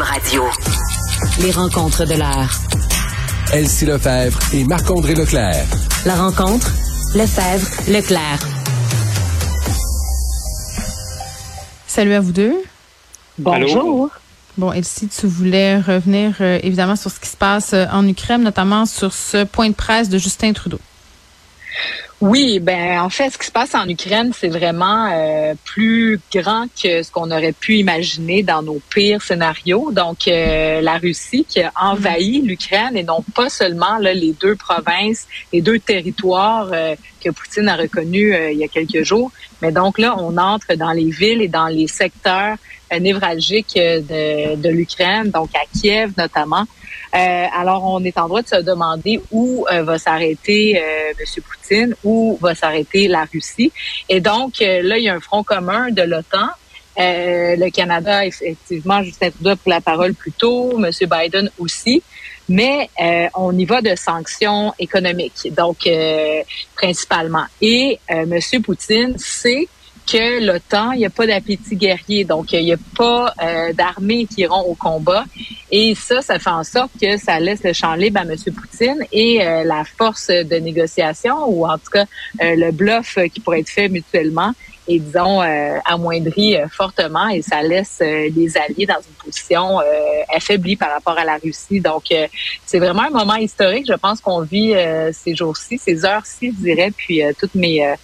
Cube Radio. Les rencontres de l'heure. Elsie Lefebvre et Marc-André Leclerc. La rencontre, Lefebvre, Leclerc. Salut à vous deux. Bonjour. Bon, Elsie, tu voulais revenir euh, évidemment sur ce qui se passe euh, en Ukraine, notamment sur ce point de presse de Justin Trudeau. Oui, ben en fait, ce qui se passe en Ukraine, c'est vraiment euh, plus grand que ce qu'on aurait pu imaginer dans nos pires scénarios. Donc, euh, la Russie qui a envahi l'Ukraine et non pas seulement là, les deux provinces, les deux territoires euh, que Poutine a reconnus il y a quelques jours, mais donc là, on entre dans les villes et dans les secteurs névralgiques de, de l'Ukraine, donc à Kiev notamment. Euh, alors, on est en droit de se demander où euh, va s'arrêter euh, M. Poutine, où va s'arrêter la Russie. Et donc, là, il y a un front commun de l'OTAN. le Canada, effectivement, Justin Trudeau pris la parole plus tôt, M. Biden aussi mais on y va de sanctions économiques, donc principalement. Et euh, M. Poutine sait que l'OTAN, il n'y a pas d'appétit guerrier, donc il n'y a pas euh, d'armées qui iront au combat. Et ça, ça fait en sorte que ça laisse le champ libre à M. Poutine et euh, la force de négociation, ou en tout cas euh, le bluff qui pourrait être fait mutuellement, et disons euh, amoindri euh, fortement et ça laisse euh, les alliés dans une position affaiblie par rapport à la Russie. Donc c'est vraiment un moment historique. Je pense qu'on vit ces jours-ci, ces heures-ci, je dirais. Puis toutes mes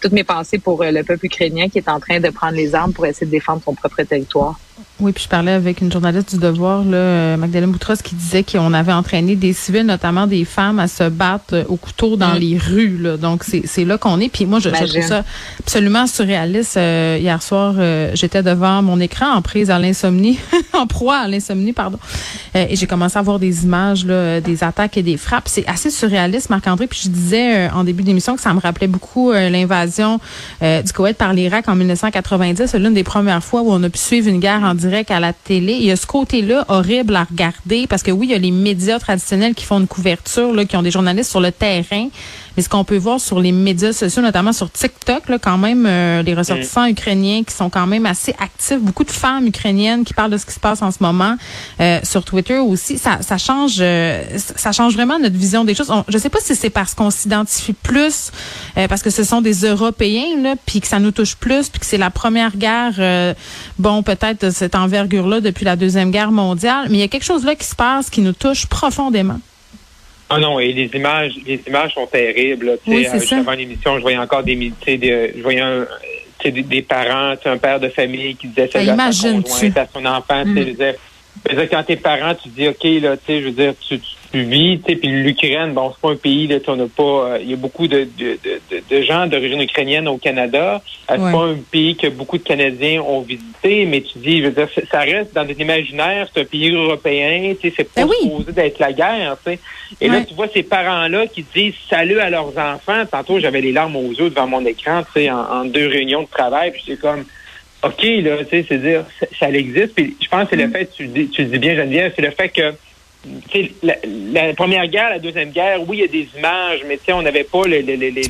toutes mes pensées pour le peuple ukrainien qui est en train de prendre les armes pour essayer de défendre son propre territoire. Oui, puis je parlais avec une journaliste du Devoir, là, euh, Magdalene Boutros, qui disait qu'on avait entraîné des civils, notamment des femmes, à se battre euh, au couteau dans mm. les rues. Là. Donc, c'est là qu'on est. Puis moi, je, trouve ça absolument surréaliste. Euh, hier soir, j'étais devant mon écran en prise à l'insomnie, en proie à l'insomnie, pardon. et j'ai commencé à voir des images là, des attaques et des frappes. C'est assez surréaliste, Marc-André. Puis je disais en début d'émission que ça me rappelait beaucoup l'invasion du Koweït par l'Irak en 1990. C'est l'une des premières fois où on a pu suivre une guerre en direct à la télé. Il y a ce côté-là horrible à regarder parce que oui, il y a les médias traditionnels qui font une couverture, là, qui ont des journalistes sur le terrain. Mais ce qu'on peut voir sur les médias sociaux, notamment sur TikTok, là, quand même, euh, les ressortissants mm. ukrainiens qui sont quand même assez actifs, beaucoup de femmes ukrainiennes qui parlent de ce qui se passe en ce moment, euh, sur Twitter aussi, ça, ça change, euh, ça change vraiment notre vision des choses. Je je sais pas si c'est parce qu'on s'identifie plus, parce que ce sont des Européens, là, puis que ça nous touche plus, puis que c'est la première guerre, bon, peut-être de cette envergure-là depuis la deuxième guerre mondiale, mais il y a quelque chose là qui se passe qui nous touche profondément. Ah non, et les images, les images sont terribles. Oui, c'est Avant l'émission, je voyais encore des, des je voyais un, des, des parents, un père de famille qui disait ça à son à son enfant, mm. disait, quand t'es parent, tu dis ok là, tu sais, je veux dire, tu, tu vis, tu sais, puis l'Ukraine, bon, c'est pas un pays là, on n'a pas, euh, il y a beaucoup de, de, de, de gens d'origine ukrainienne au Canada. Euh, c'est pas un pays que beaucoup de Canadiens ont visité, mais tu dis, je veux dire, ça reste dans des imaginaires, c'est un pays européen, tu sais, c'est pas ben supposé d'être la guerre, tu sais. Et là, tu vois ces parents-là qui disent salut à leurs enfants. Tantôt, j'avais les larmes aux yeux devant mon écran, tu sais, en, deux réunions de travail, puis c'est comme OK, là, tu sais, c'est dire, ça, ça existe. Puis je pense que c'est le mm. fait, tu, dis, tu dis bien, Geneviève, c'est le fait que la, la, première guerre, la deuxième guerre, oui, il y a des images, mais on n'avait pas les, les,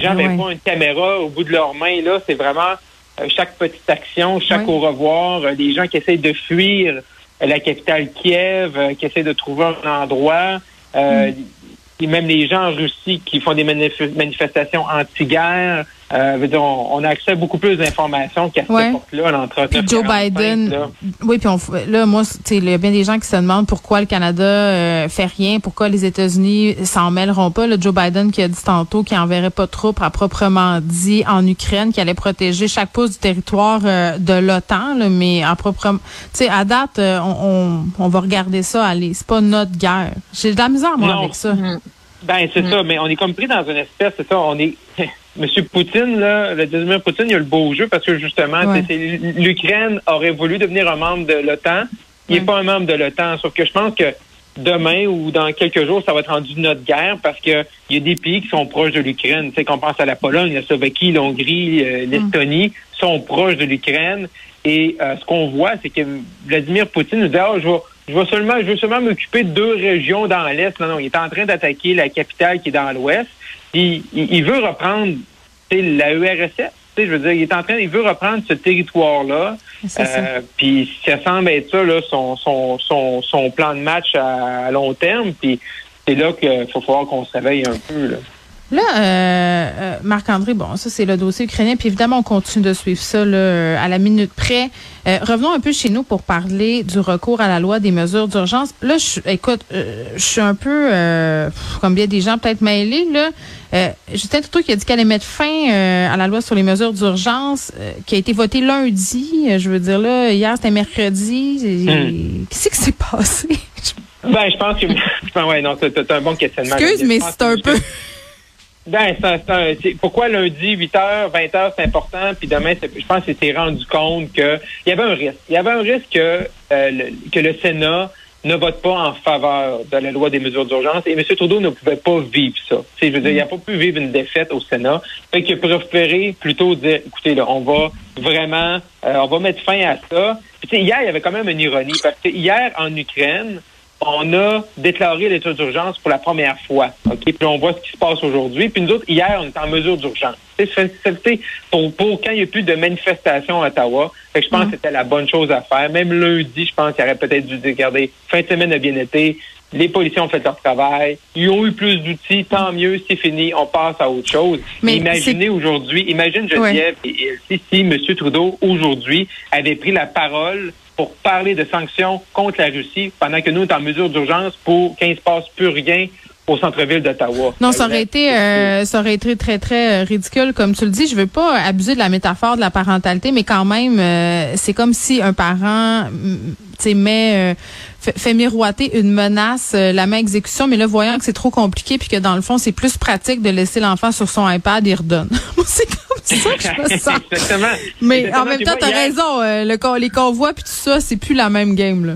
gens n'avaient pas une caméra au bout de leurs mains. Là, c'est vraiment euh, chaque petite action, chaque au revoir, euh, des gens qui essayent de fuir euh, la capitale Kiev, qui essaient de trouver un endroit. Mm. Et même les gens en Russie qui font des manifestations anti-guerre. Euh, dire, on, a accès à beaucoup plus d'informations qu'à cette époque-là, l'entretien. Puis Joe Biden, oui, puis on, là, moi, il y a bien des gens qui se demandent pourquoi le Canada euh, fait rien, pourquoi les États-Unis s'en mêleront pas. Le Joe Biden qui a dit tantôt qu'il enverrait pas de troupes à proprement dit en Ukraine, qu'il allait protéger chaque pouce du territoire euh, de l'OTAN, mais à proprement, tu sais, à date, euh, on, on, va regarder ça aller. C'est pas notre guerre. J'ai de la misère moi avec ça. Mm. Ben c'est mm. ça, mais on est comme pris dans une espèce, c'est ça, on est Monsieur Poutine, là, Vladimir Poutine, il a le beau jeu parce que justement, l'Ukraine aurait voulu devenir un membre de l'OTAN. Il n'est pas un membre de l'OTAN. Sauf que je pense que demain ou dans quelques jours, ça va être rendu notre guerre parce que il y a des pays qui sont proches de l'Ukraine. Tu sais, qu'on pense à la Pologne, la Slovaquie, l'Hongrie, euh, mm. l'Estonie, sont proches de l'Ukraine. Et euh, ce qu'on voit, c'est que Vladimir Poutine nous dit, ah, je vais, je vais seulement, je veux seulement m'occuper de deux régions dans l'Est. Non, non, il est en train d'attaquer la capitale qui est dans l'Ouest. Il, il, veut reprendre la URSS je veux dire, il est en train, il veut reprendre ce territoire-là. Euh, puis ça semble être ça, là, son, son, son, son plan de match à, long terme. Puis c'est là qu'il faut falloir qu'on se réveille un peu. Là. Là, euh, euh, Marc-André, bon, ça c'est le dossier ukrainien, puis évidemment on continue de suivre ça là, à la minute près. Euh, revenons un peu chez nous pour parler du recours à la loi des mesures d'urgence. Là, je, écoute, je suis un peu, comme bien des gens peut-être mêlés là. Justin Trudeau qui a dit qu'elle allait mettre fin à la loi sur les mesures d'urgence, qui a été votée lundi. je veux dire là, hier c'était mercredi. Hmm. Qu'est-ce qui s'est passé? ben, je pense que, ouais, non, c'est un bon questionnement. Excuse, mais c'est un peu. Ben, c'est pourquoi lundi, 8h, 20h, c'est important, puis demain, je pense que s'est rendu compte qu'il y avait un risque. Il y avait un risque que, euh, le, que le Sénat ne vote pas en faveur de la loi des mesures d'urgence et M. Trudeau ne pouvait pas vivre ça. je veux dire, il n'a pas pu vivre une défaite au Sénat. Fait qu'il a préféré plutôt dire, écoutez, là, on va vraiment, euh, on va mettre fin à ça. Puis, hier, il y avait quand même une ironie parce que hier, en Ukraine, on a déclaré l'état d'urgence pour la première fois. OK? Puis on voit ce qui se passe aujourd'hui. Puis nous autres, hier, on est en mesure d'urgence. Pour, pour quand il n'y a plus de manifestations à Ottawa, fait que je pense mm. que c'était la bonne chose à faire. Même lundi, je pense qu'il aurait peut-être dû dire, regardez, fin de semaine a bien été, les policiers ont fait leur travail, ils ont eu plus d'outils, tant mieux, c'est fini, on passe à autre chose. Mais imaginez aujourd'hui, imagine Geneviève et, si, si M. Trudeau aujourd'hui avait pris la parole pour parler de sanctions contre la Russie pendant que nous, sommes en mesure d'urgence pour qu'il ne se passe plus rien au centre-ville d'Ottawa. Non, ça aurait été euh, ça aurait été très très euh, ridicule comme tu le dis. Je veux pas abuser de la métaphore de la parentalité, mais quand même, euh, c'est comme si un parent, tu met fait, miroiter une menace, la main exécution, mais là voyant que c'est trop compliqué puis que dans le fond c'est plus pratique de laisser l'enfant sur son iPad, il redonne. c'est comme ça que je me sens. Exactement. Mais en même temps, tu as raison. le, les convois puis tout ça, c'est plus la même game là.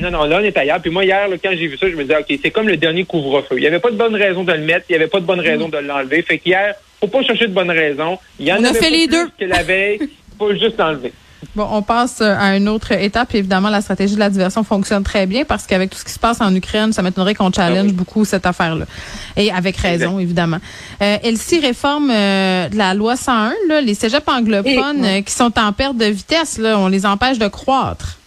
Non, non, là, on est ailleurs. Puis moi, hier, quand j'ai vu ça, je me disais, OK, c'est comme le dernier couvre-feu. Il n'y avait pas de bonne raison de le mettre, il n'y avait pas de bonne raison de l'enlever. Fait qu'hier, faut pas chercher de bonne raison. Il y en on avait a fait les deux. que la veille, faut juste l'enlever. Bon, on passe euh, à une autre étape. Évidemment, la stratégie de la diversion fonctionne très bien parce qu'avec tout ce qui se passe en Ukraine, ça m'étonnerait qu'on challenge ah beaucoup cette affaire-là. Et avec raison, évidemment. Euh, Elsie réforme euh, la loi 101, là, les cégeps anglophones euh, qui sont en perte de vitesse, là, on les empêche de croître.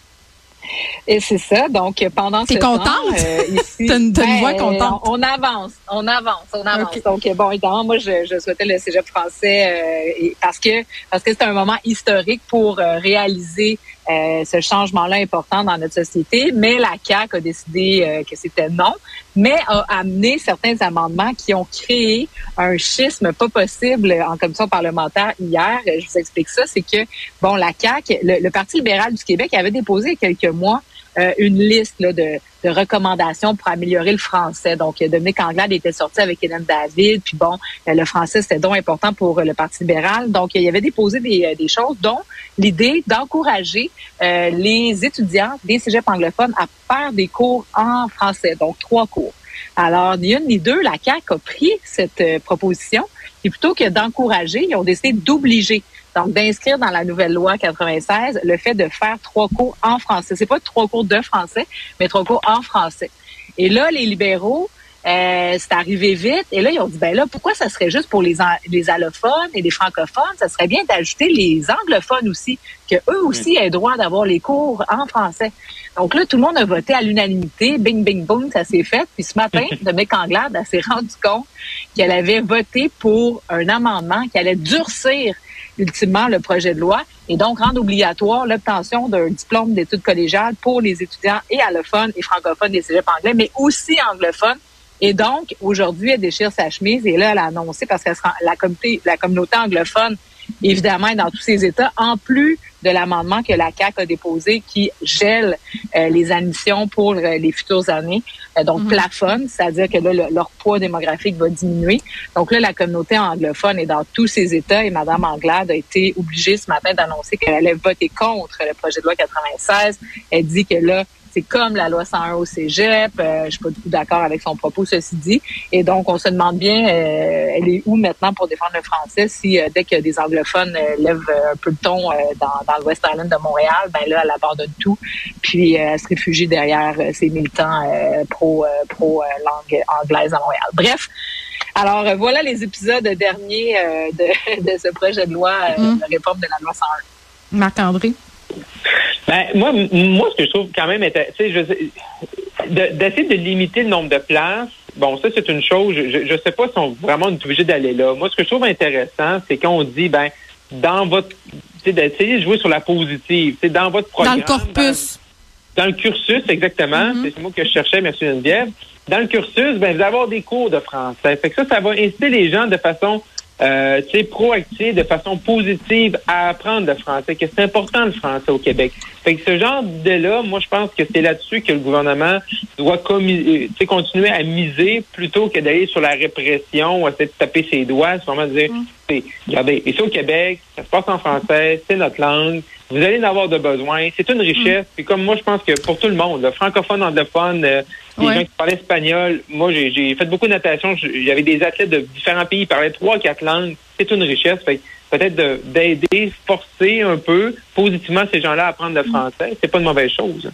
Et c'est ça. Donc, pendant ce temps, euh, ici, une, ben, contente. On, avance, on avance, on avance. Donc, bon, évidemment, moi, je, je souhaitais le cégep français euh, parce que parce que c'est un moment historique pour euh, réaliser euh, ce changement-là important dans notre société. Mais la CAQ a décidé euh, que c'était non, mais a amené certains amendements qui ont créé un schisme pas possible en commission parlementaire hier. Je vous explique ça, c'est que, bon, la CAQ, le, Parti libéral du Québec avait déposé quelques mois euh, une liste là, de, recommandations pour améliorer le français. Donc, Dominique Anglade était sorti avec Hélène David, puis bon, euh, le français, c'était donc important pour euh, le Parti libéral. Donc, il y avait déposé des, des choses, dont l'idée d'encourager les étudiants des cégeps anglophones à faire des cours en français, donc trois cours. Alors, ni une ni deux, la CAQ a pris cette proposition et plutôt que d'encourager, ils ont décidé d'obliger donc, d'inscrire dans la nouvelle loi 96 le fait de faire trois cours en français. C'est pas trois cours de français, mais trois cours en français. Et là, les libéraux, euh, c'est arrivé vite. Et là, ils ont dit, ben là, pourquoi ça serait juste pour les, les allophones et les francophones? Ça serait bien d'ajouter les anglophones aussi, que eux aussi aient droit d'avoir les cours en français. Donc là, tout le monde a voté à l'unanimité. Bing, bing, boom, ça s'est fait. Puis ce matin, Dominique Anglade s'est rendu compte qu'elle avait voté pour un amendement qui allait durcir ultimement le projet de loi et donc rendre obligatoire l'obtention d'un diplôme d'études collégiales pour les étudiants et allophones et francophones des cégeps anglais, mais aussi anglophones. Et donc, aujourd'hui, elle déchire sa chemise et là, elle a annoncé, parce que la communauté, la communauté anglophone, évidemment, est dans tous ces États, en plus de l'amendement que la CAC a déposé qui gèle euh, les admissions pour euh, les futures années, euh, donc mhm. plafonne, c'est-à-dire que là, leur poids démographique va diminuer. Donc là, la communauté anglophone est dans tous ces États et Mme Anglade a été obligée ce matin d'annoncer qu'elle allait voter contre le projet de loi 96. Elle dit que là, c'est comme la loi 101 au cégep. Euh, je suis pas du tout d'accord avec son propos, ceci dit. Et donc, on se demande bien, euh, elle est où maintenant pour défendre le français si euh, dès que des anglophones lèvent un peu le ton dans, dans le West Island de Montréal, ben là, elle abandonne tout. Puis, elle se réfugie derrière ses militants pro, pro langue anglaise à Montréal. Bref. Alors, voilà les épisodes derniers de, de, ce projet de loi mm. de réforme de la loi 101. Marc-André? Ben, moi, moi, ce que je trouve quand même, d'essayer de, de limiter le nombre de places, bon, ça, c'est une chose. Je ne sais pas si on vraiment obligé d'aller là. Moi, ce que je trouve intéressant, c'est quand on dit, ben, dans votre, d'essayer de jouer sur la positive, c'est dans votre programme. Dans le corpus. Dans, le cursus, exactement. Mm-hmm. C'est ce mot que je cherchais, merci Geneviève. Dans le cursus, ben, vous allez avoir des cours de français. Fait que ça, ça va inciter les gens de façon euh, proactive, de façon positive à apprendre le français, que c'est important le français au Québec. Fait que ce genre de là, moi je pense que c'est là-dessus que le gouvernement doit euh, continuer à miser plutôt que d'aller sur la répression ou essayer de taper ses doigts, c'est vraiment dire, mm. regardez, ici au Québec, ça se passe en français, c'est notre langue, vous allez en avoir de besoin. C'est une richesse. C'est comme moi, je pense que pour tout le monde, le francophone, anglophone, euh, les gens qui parlent espagnol, moi, j'ai fait beaucoup de natation. J'avais des athlètes de différents pays qui parlaient trois, quatre langues. C'est une richesse. Peut-être d'aider, forcer un peu positivement ces gens-là à apprendre le français, c'est pas une mauvaise chose.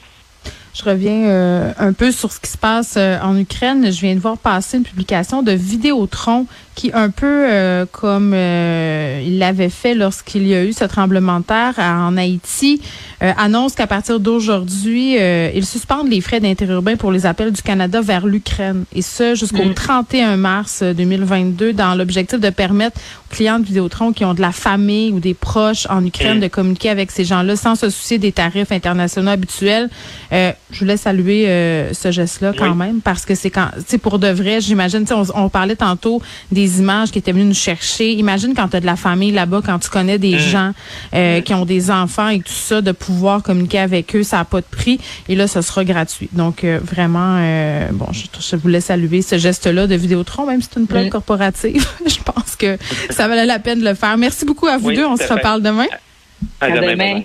Je reviens euh, un peu sur ce qui se passe euh, en Ukraine. Je viens de voir passer une publication de Vidéotron qui, un peu euh, comme il l'avait fait lorsqu'il y a eu ce tremblement de terre en Haïti, annonce qu'à partir d'aujourd'hui, ils suspendent les frais d'interurbain pour les appels du Canada vers l'Ukraine. Et ce, jusqu'au 31 mm. mars 2022, dans l'objectif de permettre aux clients de Vidéotron qui ont de la famille ou des proches en Ukraine mm. de communiquer avec ces gens-là sans se soucier des tarifs internationaux habituels je voulais saluer euh, ce geste-là quand même parce que c'est quand, pour de vrai, j'imagine, on, on parlait tantôt des images qui étaient venues nous chercher. Imagine quand tu as de la famille là-bas, quand tu connais des mm. gens euh, qui ont des enfants et tout ça, de pouvoir communiquer avec eux, ça n'a pas de prix. Et là, ce sera gratuit. Donc, euh, vraiment, bon, je, voulais saluer ce geste-là de Vidéotron, même si c'est une plaque corporative. je pense que ça valait la peine de le faire. Merci beaucoup à vous deux. On se reparle demain. À, demain.